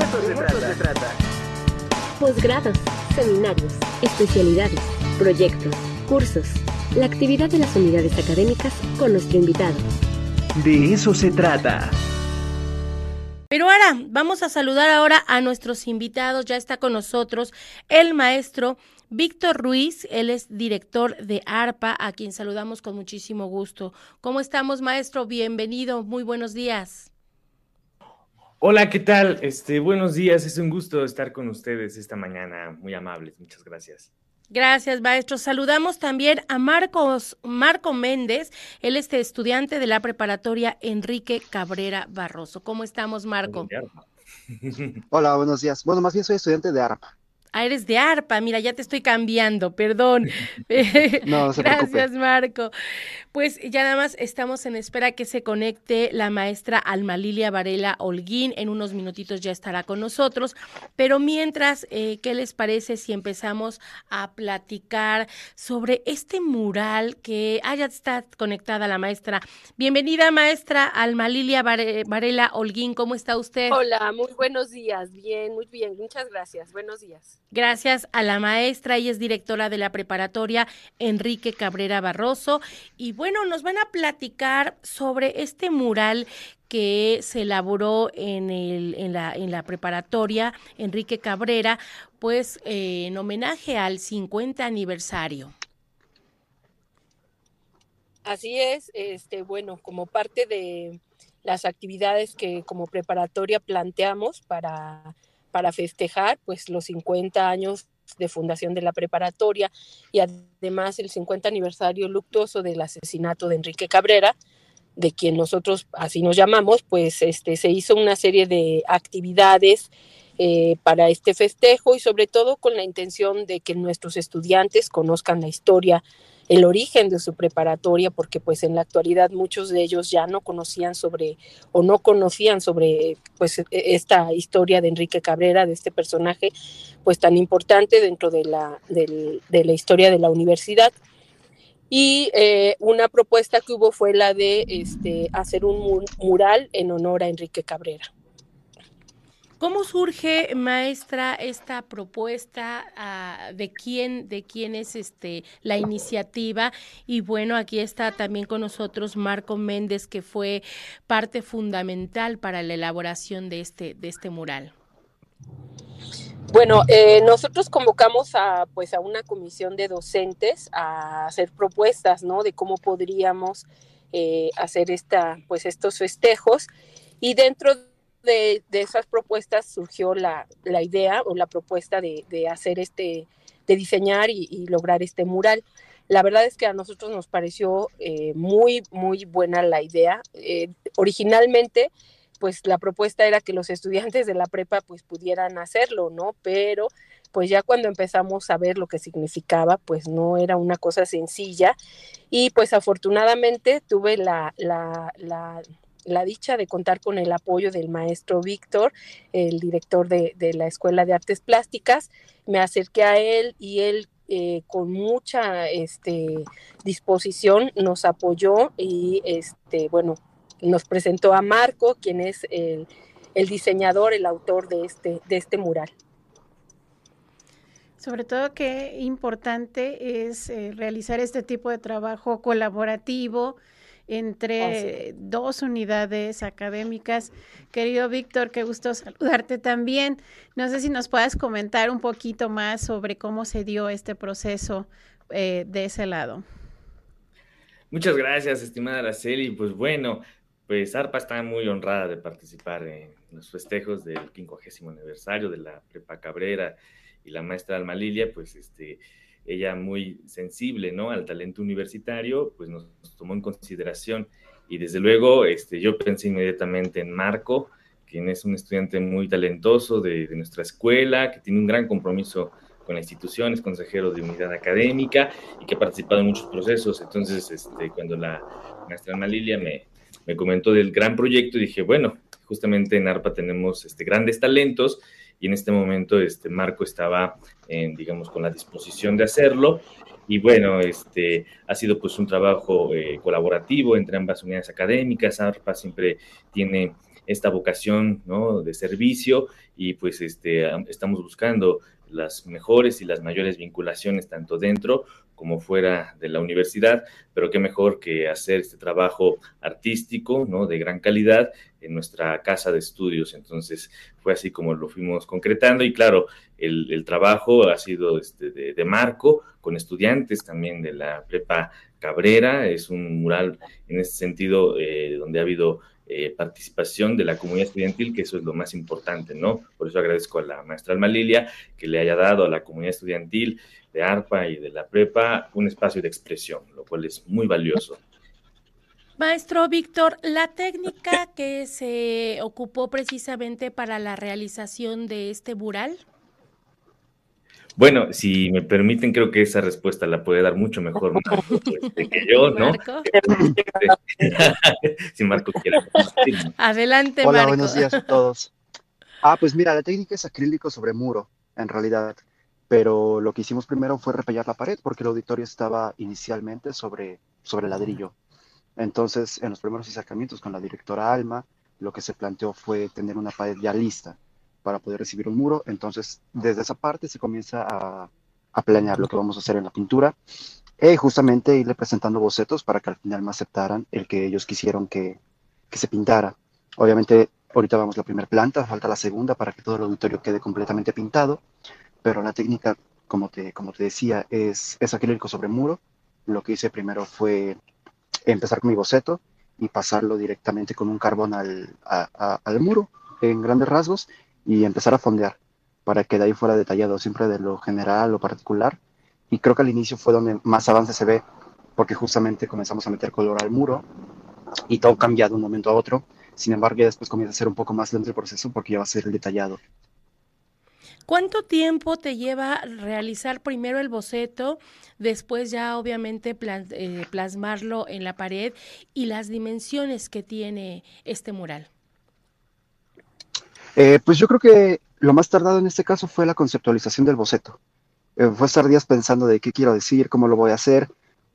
eso se trata. Posgrados, seminarios, especialidades, proyectos, cursos, la actividad de las unidades académicas con nuestro invitado. De eso se trata. Pero ahora vamos a saludar ahora a nuestros invitados. Ya está con nosotros el maestro Víctor Ruiz, él es director de ARPA, a quien saludamos con muchísimo gusto. ¿Cómo estamos, maestro? Bienvenido, muy buenos días. Hola, ¿qué tal? Este, buenos días, es un gusto estar con ustedes esta mañana, muy amables, muchas gracias. Gracias, maestro. Saludamos también a Marcos, Marco Méndez, él es estudiante de la preparatoria Enrique Cabrera Barroso. ¿Cómo estamos, Marco? Hola, buenos días. Bueno, más bien soy estudiante de ARPA. Ah, eres de ARPA, mira, ya te estoy cambiando, perdón. no, se Gracias, Marco. Pues ya nada más estamos en espera que se conecte la maestra Alma Lilia Varela Holguín. En unos minutitos ya estará con nosotros. Pero mientras, eh, ¿qué les parece si empezamos a platicar sobre este mural que. Ah, ya está conectada la maestra. Bienvenida, maestra Alma Lilia Varela Holguín. ¿Cómo está usted? Hola, muy buenos días. Bien, muy bien. Muchas gracias. Buenos días. Gracias a la maestra, ella es directora de la preparatoria Enrique Cabrera Barroso. Y bueno, nos van a platicar sobre este mural que se elaboró en, la preparatoria Enrique Cabrera, pues eh, en homenaje al 50 aniversario. Así es, este, bueno, como parte de las actividades que como preparatoria planteamos para para festejar pues los 50 años de fundación de la preparatoria y además el 50 aniversario luctuoso del asesinato de Enrique Cabrera, de quien nosotros así nos llamamos, pues este, se hizo una serie de actividades eh, para este festejo y sobre todo con la intención de que nuestros estudiantes conozcan la historia el origen de su preparatoria, porque pues en la actualidad muchos de ellos ya no conocían sobre o no conocían sobre pues e, esta historia de Enrique Cabrera, de este personaje pues tan importante dentro de la, de la historia de la universidad. Y eh, una propuesta que hubo fue la de este, hacer un mural en honor a Enrique Cabrera. ¿Cómo surge, maestra, esta propuesta? Ah, ¿De quién, de quién es este la iniciativa? Y bueno, aquí está también con nosotros Marco Méndez, que fue parte fundamental para la elaboración de este, de este mural. Bueno, eh, nosotros convocamos a pues a una comisión de docentes a hacer propuestas, ¿no? De cómo podríamos eh, hacer esta, pues estos festejos y dentro de de, esas propuestas surgió la, idea o la propuesta de, hacer este, de diseñar y, lograr este mural. La verdad es que a nosotros nos pareció eh, muy, muy buena la idea. Eh, originalmente, pues la propuesta era que los estudiantes de la prepa pues pudieran hacerlo, ¿no? Pero pues ya cuando empezamos a ver lo que significaba, pues no era una cosa sencilla. Y pues afortunadamente tuve la, la, la la dicha de contar con el apoyo del maestro Víctor, el director de, la Escuela de Artes Plásticas. Me acerqué a él y él eh, con mucha este, disposición nos apoyó y este, bueno, nos presentó a Marco, quien es el, diseñador, el autor de este, de este mural. Sobre todo que importante es eh, realizar este tipo de trabajo colaborativo, entre dos unidades académicas. Querido Víctor, qué gusto saludarte también. No sé si nos puedas comentar un poquito más sobre cómo se dio este proceso eh, de ese lado. Muchas gracias, estimada Araceli. Pues bueno, pues ARPA está muy honrada de participar en los festejos del 50 aniversario de la Prepa Cabrera y la maestra Alma Lilia, pues este ella muy sensible, ¿no? Al talento universitario, pues nos, tomó en consideración y desde luego este, yo pensé inmediatamente en Marco, quien es un estudiante muy talentoso de, nuestra escuela, que tiene un gran compromiso con la institución, es consejero de unidad académica y que ha participado en muchos procesos. Entonces, este, cuando la maestra Ana Lilia me, me comentó del gran proyecto, dije, bueno, justamente en ARPA tenemos este, grandes talentos y en este momento este Marco estaba, en, digamos, con la disposición de hacerlo. Y bueno, este, ha sido pues un trabajo eh, colaborativo entre ambas unidades académicas. ARPA siempre tiene esta vocación ¿no? de servicio y pues este, estamos buscando las mejores y las mayores vinculaciones tanto dentro como fuera de la universidad, pero qué mejor que hacer este trabajo artístico, ¿no? De gran calidad en nuestra casa de estudios. Entonces fue así como lo fuimos concretando y claro, el, trabajo ha sido este, de, marco con estudiantes también de la prepa Cabrera. Es un mural en ese sentido eh, donde ha habido eh, participación de la comunidad estudiantil, que eso es lo más importante, ¿no? Por eso agradezco a la maestra Alma Lilia que le haya dado a la comunidad estudiantil de ARPA y de la prepa un espacio de expresión, lo cual es muy valioso. Maestro Víctor, la técnica que se ocupó precisamente para la realización de este mural. Bueno, si me permiten, creo que esa respuesta la puede dar mucho mejor Marco este, que yo, ¿no? Marco. si Marco quiere. Adelante, Hola, buenos días a todos. Ah, pues mira, la técnica es acrílico sobre muro, en realidad pero lo que hicimos primero fue repellar la pared porque el auditorio estaba inicialmente sobre, sobre ladrillo. Entonces, en los primeros acercamientos con la directora Alma, lo que se planteó fue tener una pared ya lista para poder recibir un muro. Entonces, desde esa parte se comienza a, a planear lo que vamos a hacer en la pintura y justamente irle presentando bocetos para que al final me aceptaran el que ellos quisieron que, que se pintara. Obviamente, ahorita vamos a la primera planta, falta la segunda para que todo el auditorio quede completamente pintado pero la técnica, como te, como te decía, es, es acrílico sobre muro. Lo que hice primero fue empezar con mi boceto y pasarlo directamente con un carbón al, al muro en grandes rasgos y empezar a fondear para que de ahí fuera detallado siempre de lo general o particular. Y creo que al inicio fue donde más avance se ve, porque justamente comenzamos a meter color al muro y todo cambia de un momento a otro. Sin embargo, ya después comienza a ser un poco más lento el proceso porque ya va a ser detallado. ¿Cuánto tiempo te lleva realizar primero el boceto, después ya obviamente eh, plasmarlo en la pared y las dimensiones que tiene este mural? Eh, pues yo creo que lo más tardado en este caso fue la conceptualización del boceto. Eh, fue estar días pensando de qué quiero decir, cómo lo voy a hacer,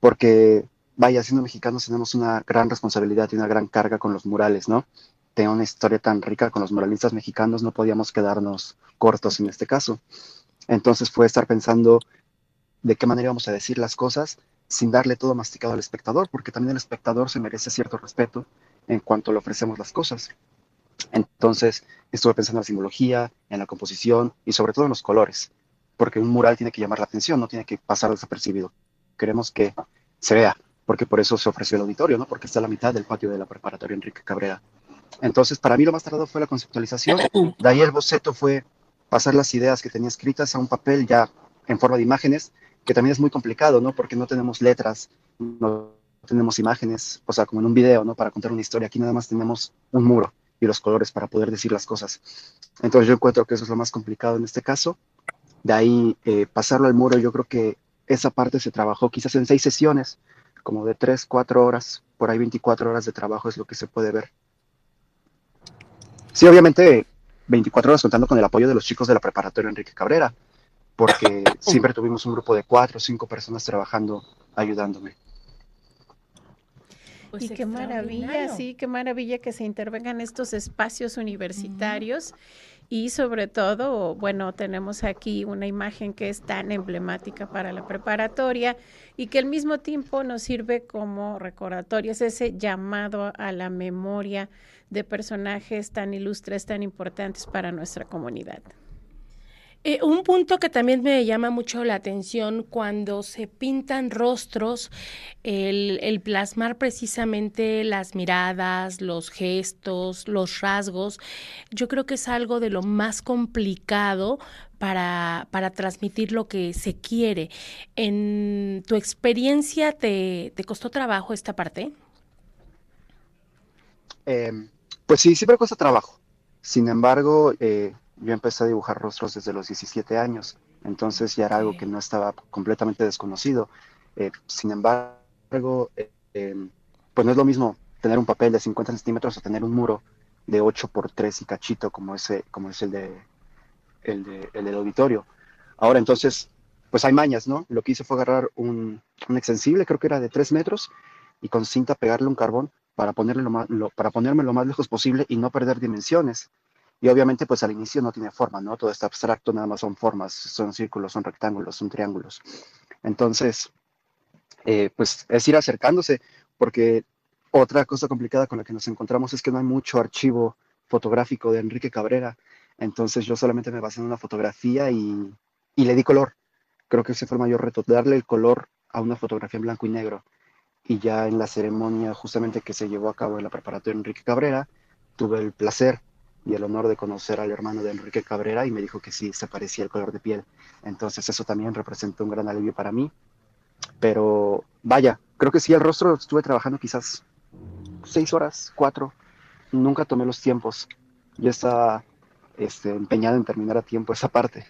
porque, vaya, siendo mexicanos tenemos una gran responsabilidad y una gran carga con los murales, ¿no? tenga una historia tan rica con los muralistas mexicanos, no podíamos quedarnos cortos en este caso. Entonces fue estar pensando de qué manera vamos a decir las cosas sin darle todo masticado al espectador, porque también el espectador se merece cierto respeto en cuanto le ofrecemos las cosas. Entonces estuve pensando en la simbología, en la composición y sobre todo en los colores, porque un mural tiene que llamar la atención, no tiene que pasar desapercibido. Queremos que se vea, porque por eso se ofreció el auditorio, ¿no? Porque está a la mitad del patio de la preparatoria Enrique Cabrera. Entonces, para mí lo más tardado fue la conceptualización. De ahí el boceto fue pasar las ideas que tenía escritas a un papel ya en forma de imágenes, que también es muy complicado, ¿no? Porque no tenemos letras, no tenemos imágenes, o sea, como en un video, ¿no? Para contar una historia. Aquí nada más tenemos un muro y los colores para poder decir las cosas. Entonces yo encuentro que eso es lo más complicado en este caso. De ahí eh, pasarlo al muro, yo creo que esa parte se trabajó quizás en seis sesiones, como de tres, cuatro horas, por ahí 24 horas de trabajo es lo que se puede ver. Sí, obviamente 24 horas contando con el apoyo de los chicos de la preparatoria Enrique Cabrera, porque siempre tuvimos un grupo de cuatro o cinco personas trabajando, ayudándome. Pues y qué maravilla, sí, qué maravilla que se intervengan estos espacios universitarios y sobre todo, bueno, tenemos aquí una imagen que es tan emblemática para la preparatoria y que al mismo tiempo nos sirve como recordatorio, es ese llamado a la memoria de personajes tan ilustres, tan importantes para nuestra comunidad. Eh, un punto que también me llama mucho la atención cuando se pintan rostros, el, plasmar precisamente las miradas, los gestos, los rasgos, yo creo que es algo de lo más complicado para, para transmitir lo que se quiere. ¿En tu experiencia te, costó trabajo esta parte? Em, pues sí, siempre cuesta trabajo. Sin embargo, eh, yo empecé a dibujar rostros desde los 17 años, entonces ya era algo que no estaba completamente desconocido. Eh, sin embargo, eh, em, pues no es lo mismo tener un papel de 50 centímetros o tener un muro de 8 por 3 y cachito como, ese, como es el, de, el, de, el del auditorio. Ahora entonces, pues hay mañas, ¿no? Lo que hice fue agarrar un, un extensible, creo que era de 3 metros, y con cinta pegarle un carbón para, ponerle lo más, para ponerme lo más lejos posible y no perder dimensiones. Y obviamente, pues al inicio no tiene forma, ¿no? Todo está abstracto, nada más son formas, son círculos, son rectángulos, son triángulos. Entonces, eh, pues es ir acercándose, porque otra cosa complicada con la que nos encontramos es que no hay mucho archivo fotográfico de Enrique Cabrera. Entonces yo solamente me basé en una fotografía y, y le di color. Creo que ese fue el mayor reto, darle el color a una fotografía en blanco y negro. Y ya en la ceremonia justamente que se llevó a cabo en la preparatoria Enrique Cabrera, tuve el placer y el honor de conocer al hermano de Enrique Cabrera y me dijo que sí, se parecía el color de piel. Entonces eso también representó un gran alivio para mí. Pero vaya, creo que sí, el rostro estuve trabajando quizás seis horas, cuatro. Nunca tomé los tiempos. Yo estaba este, empeñado en terminar a tiempo esa parte.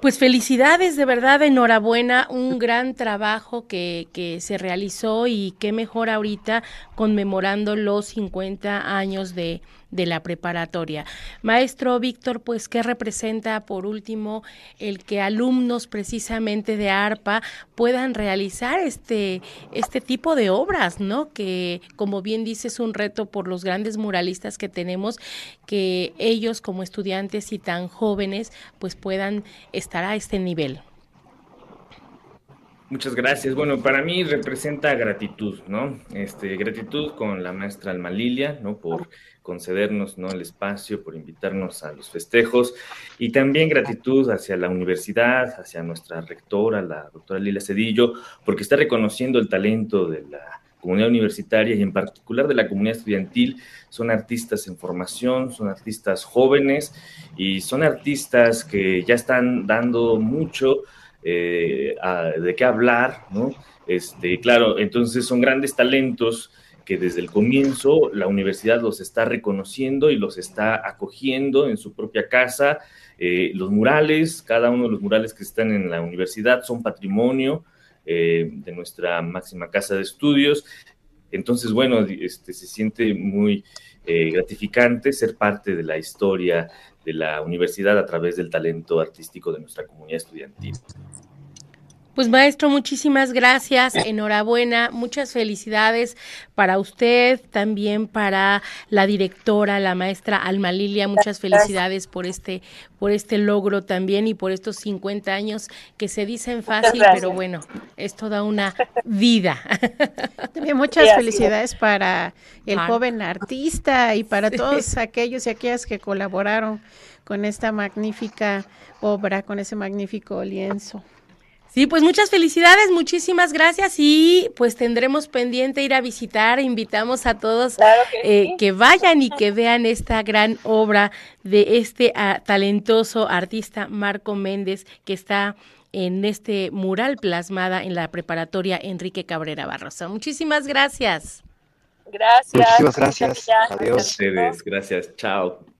Pues felicidades, de verdad, enhorabuena, un gran trabajo que, que, se realizó y qué mejor ahorita conmemorando los 50 años de, de la preparatoria. Maestro Víctor, pues, ¿qué representa por último el que alumnos precisamente de ARPA puedan realizar este, este tipo de obras, ¿no? Que, como bien dice, es un reto por los grandes muralistas que tenemos, que ellos como estudiantes y tan jóvenes, pues puedan estar a este nivel. Muchas gracias. Bueno, para mí representa gratitud, ¿no? Este, gratitud con la maestra Alma Lilia, ¿no? Por concedernos ¿no? el espacio, por invitarnos a los festejos y también gratitud hacia la universidad, hacia nuestra rectora, la doctora Lila Cedillo, porque está reconociendo el talento de la comunidad universitaria y en particular de la comunidad estudiantil. Son artistas en formación, son artistas jóvenes y son artistas que ya están dando mucho eh, de qué hablar, ¿no? Este, claro, entonces son grandes talentos que desde el comienzo la universidad los está reconociendo y los está acogiendo en su propia casa. Eh, los murales, cada uno de los murales que están en la universidad son patrimonio eh, de nuestra máxima casa de estudios. Entonces, bueno, este, se siente muy eh, gratificante ser parte de la historia de la universidad a través del talento artístico de nuestra comunidad estudiantil. Pues maestro, muchísimas gracias, enhorabuena, muchas felicidades para usted, también para la directora, la maestra Alma Lilia, muchas felicidades por este, por este logro también y por estos 50 años que se dicen fácil, pero bueno, es toda una vida. También muchas felicidades para el joven artista y para todos aquellos y aquellas que colaboraron con esta magnífica obra, con ese magnífico lienzo. Sí, pues muchas felicidades, muchísimas gracias y pues tendremos pendiente ir a visitar. Invitamos a todos que, eh, vayan y que vean esta gran obra de este ah, talentoso artista Marco Méndez que está en este mural plasmada en la preparatoria Enrique Cabrera Barrosa. Muchísimas gracias. Gracias. Muchísimas gracias. Adiós. Gracias. Chao.